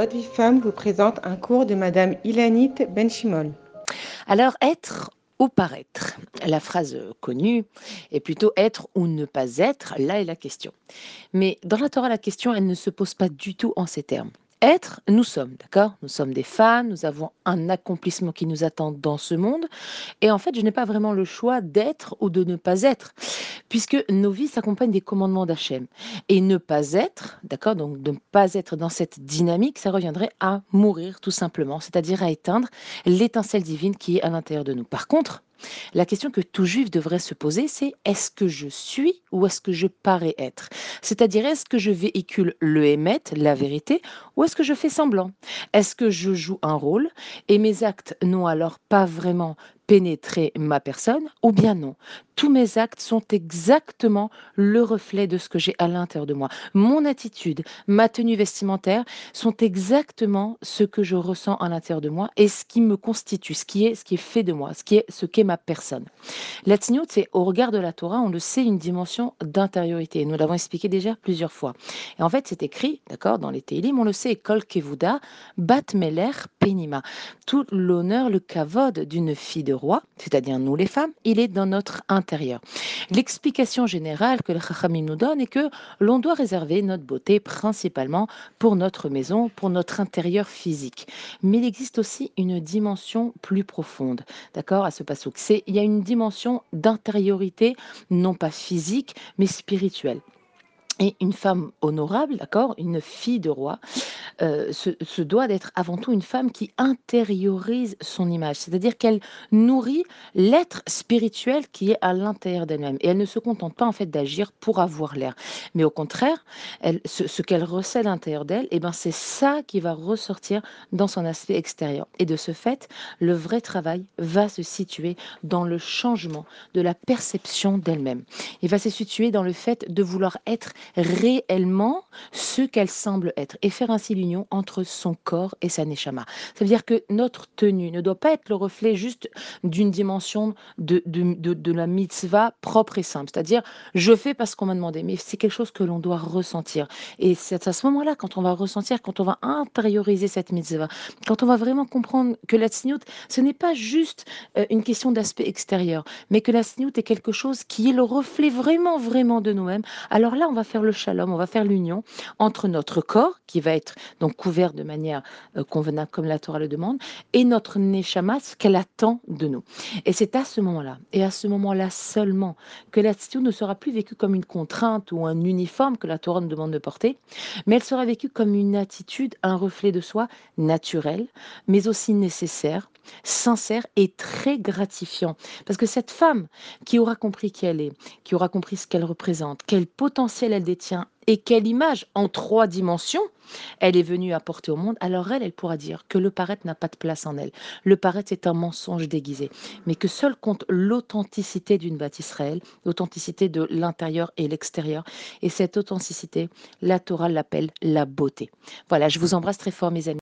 Votre vie femme vous présente un cours de Madame Ilanit Benchimol. Alors, être ou paraître La phrase connue est plutôt être ou ne pas être, là est la question. Mais dans la Torah, la question, elle ne se pose pas du tout en ces termes. Être, nous sommes, d'accord? Nous sommes des femmes, nous avons un accomplissement qui nous attend dans ce monde. Et en fait, je n'ai pas vraiment le choix d'être ou de ne pas être, puisque nos vies s'accompagnent des commandements d'Hachem. Et ne pas être, d'accord? Donc ne pas être dans cette dynamique, ça reviendrait à mourir tout simplement, c'est-à-dire à éteindre l'étincelle divine qui est à l'intérieur de nous. Par contre, la question que tout juif devrait se poser, c'est est-ce que je suis ou est-ce que je parais être? C'est-à-dire, est-ce que je véhicule le émet, la vérité, ou est-ce que je fais semblant? Est-ce que je joue un rôle et mes actes n'ont alors pas vraiment pénétrer ma personne ou bien non. Tous mes actes sont exactement le reflet de ce que j'ai à l'intérieur de moi. Mon attitude, ma tenue vestimentaire sont exactement ce que je ressens à l'intérieur de moi et ce qui me constitue, ce qui est ce qui est fait de moi, ce qui est ce qu'est ma personne. La c'est au regard de la Torah, on le sait, une dimension d'intériorité. Nous l'avons expliqué déjà plusieurs fois. Et en fait, c'est écrit, d'accord, dans les Télim, on le sait, Kol Kevuda, Bat Meler Penima. Tout l'honneur, le kavod d'une fille de roi, c'est-à-dire nous les femmes, il est dans notre intérieur. L'explication générale que le Chachamim nous donne est que l'on doit réserver notre beauté principalement pour notre maison, pour notre intérieur physique. Mais il existe aussi une dimension plus profonde, d'accord, à ce pasouk. C'est il y a une dimension d'intériorité, non pas physique, mais spirituelle. Et une femme honorable, d'accord, une fille de roi, euh, se, doit d'être avant tout une femme qui intériorise son image, c'est-à-dire qu'elle nourrit l'être spirituel qui est à l'intérieur d'elle-même. Et elle ne se contente pas en fait d'agir pour avoir l'air, mais au contraire, ce, qu'elle recèle à l'intérieur d'elle, eh ben c'est ça qui va ressortir dans son aspect extérieur. Et de ce fait, le vrai travail va se situer dans le changement de la perception d'elle-même. Il va se situer dans le fait de vouloir être réellement ce qu'elle semble être et faire ainsi l'union entre son corps et sa neshama. Ça veut dire que notre tenue ne doit pas être le reflet juste d'une dimension de, de, la mitzvah propre et simple, c'est-à-dire je fais parce qu'on m'a demandé, mais c'est quelque chose que l'on doit ressentir. Et c'est à ce moment-là, quand on va ressentir, quand on va intérioriser cette mitzvah, quand on va vraiment comprendre que la tsniout, ce n'est pas juste euh, une question d'aspect extérieur, mais que la tsniout est quelque chose qui est le reflet vraiment, vraiment de nous-mêmes, alors là, on va le shalom, on va faire l'union entre notre corps, qui va être donc couvert de manière euh, convenable comme la Torah le demande, et notre neshama, ce qu'elle attend de nous. Et c'est à ce moment-là, et à ce moment-là seulement, que l'attitude ne sera plus vécue comme une contrainte ou un uniforme que la Torah nous demande de porter, mais elle sera vécue comme une attitude, un reflet de soi naturel, mais aussi nécessaire, sincère et très gratifiant. Parce que cette femme qui aura compris qui elle est, qui aura compris ce qu'elle représente, quel potentiel elle et quelle image en trois dimensions elle est venue apporter au monde, alors elle, elle pourra dire que le paraître n'a pas de place en elle. Le paraître est un mensonge déguisé, mais que seul compte l'authenticité d'une bâtisse Israël, l'authenticité de l'intérieur et l'extérieur. Et cette authenticité, la Torah l'appelle la beauté. Voilà, je vous embrasse très fort, mes amis.